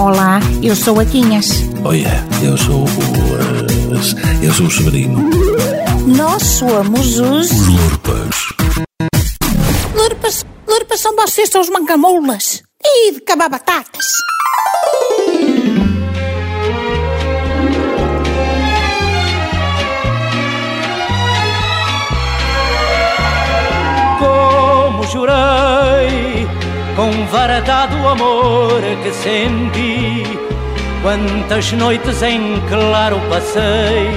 Olá, eu sou a Quinhas. Olha, eu sou o. Uh, eu sou o Severino. Nós somos os. Os Lurpas. Lurpas, Lurpas são vocês, são os mancamoulas. E de cabar batatas. Como jurei, com verdade o amor que senti, quantas noites em claro passei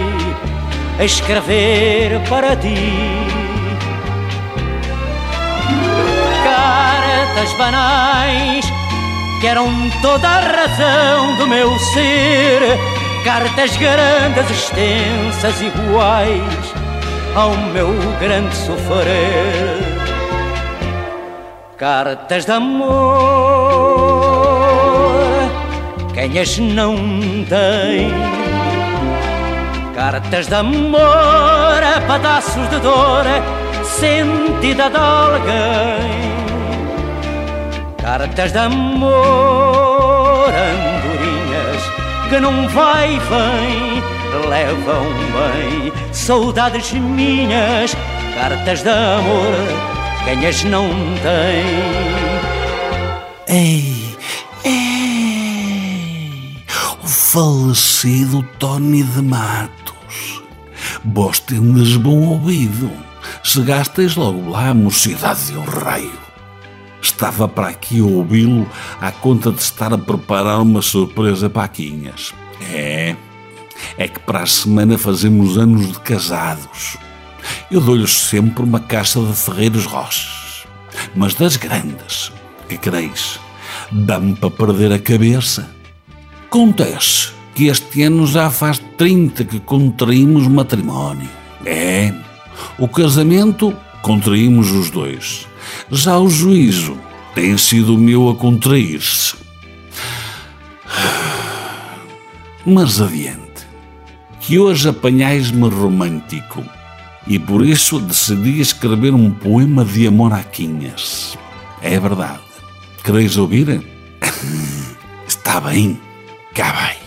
a escrever para ti. Cartas banais que eram toda a razão do meu ser, cartas grandes, extensas, iguais ao meu grande sofrer. Cartas de amor, quem as não tem? Cartas de amor, pedaços de dor, sentida de alguém. Cartas de amor, andorinhas, que não vai e vem, levam bem. Saudades minhas, cartas de amor, quem as não tem. Ei, ei, o falecido Tony de Matos. Vós tendes bom ouvido. Chegastes logo lá, mocidade de um raio. Estava para aqui ouvi-lo à conta de estar a preparar uma surpresa para Quinhas. É, é que para a semana fazemos anos de casados. Eu dou-lhes sempre uma caixa de Ferreiros Roches, mas das grandes. Que quereis? Dá-me para perder a cabeça. Acontece que este ano já faz 30 que contraímos matrimónio. É, o casamento contraímos os dois. Já o juízo tem sido o meu a contrair-se. Mas adiante, que hoje apanhais-me romântico e por isso decidi escrever um poema de amor a Quinhas. É verdade. Quereis ouvir? Está bem, cá vai.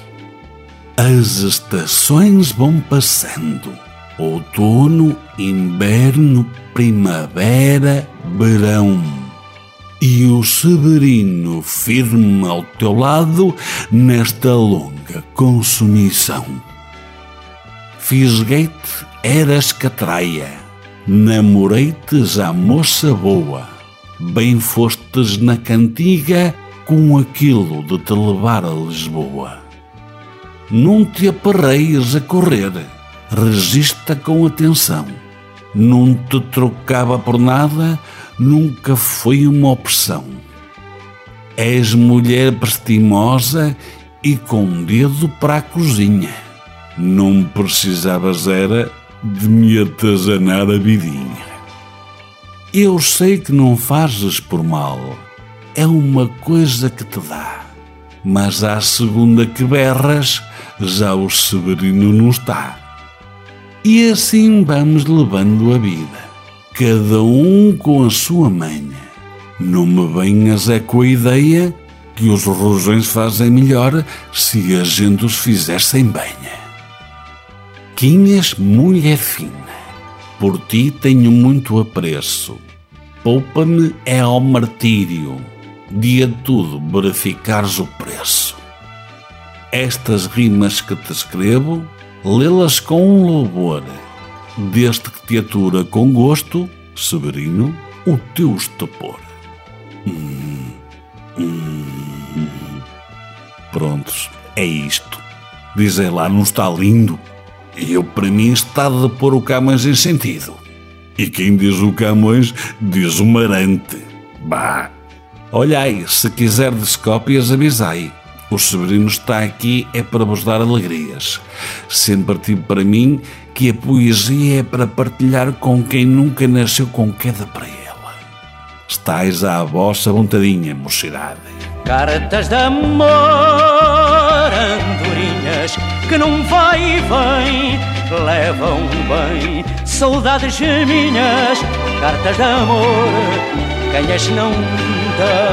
As estações vão passando. Outono, inverno, primavera, verão. E o Severino firme ao teu lado nesta longa consumição. Fisguei-te, eras catraia, namorei-te já moça boa, bem fostes na cantiga com aquilo de te levar a Lisboa. Não te aperreias a correr, regista com atenção. Não te trocava por nada, nunca foi uma opção. És mulher prestimosa e com dedo para a cozinha. Não precisavas era de me atazanar a vidinha. Eu sei que não fazes por mal, é uma coisa que te dá. Mas à segunda que berras, já o Severino não está. E assim vamos levando a vida, cada um com a sua manha. Não me venhas é com a ideia que os rojões fazem melhor se a gente os fizer sem banha. Quinhas, mulher fina, por ti tenho muito apreço. Poupa-me é ao martírio, dia tudo verificares o preço. Estas rimas que te escrevo, lê-las com um louvor, desde que te atura com gosto, Severino, o teu estupor. Hum, hum. Prontos, é isto. Dizem lá, não está lindo? Eu, para mim, está de pôr o Camões em sentido. E quem diz o Camões, diz o Marante. Bah! Olhai, se quiserdes cópias, avisai. O Severino está aqui é para vos dar alegrias. Sempre tive para mim que a poesia é para partilhar com quem nunca nasceu com queda para ela. Estais à vossa vontadinha, mocidade. Cartas de amor, que não vai e vem, levam bem saudades minhas. Cartas de amor, quem as não tem.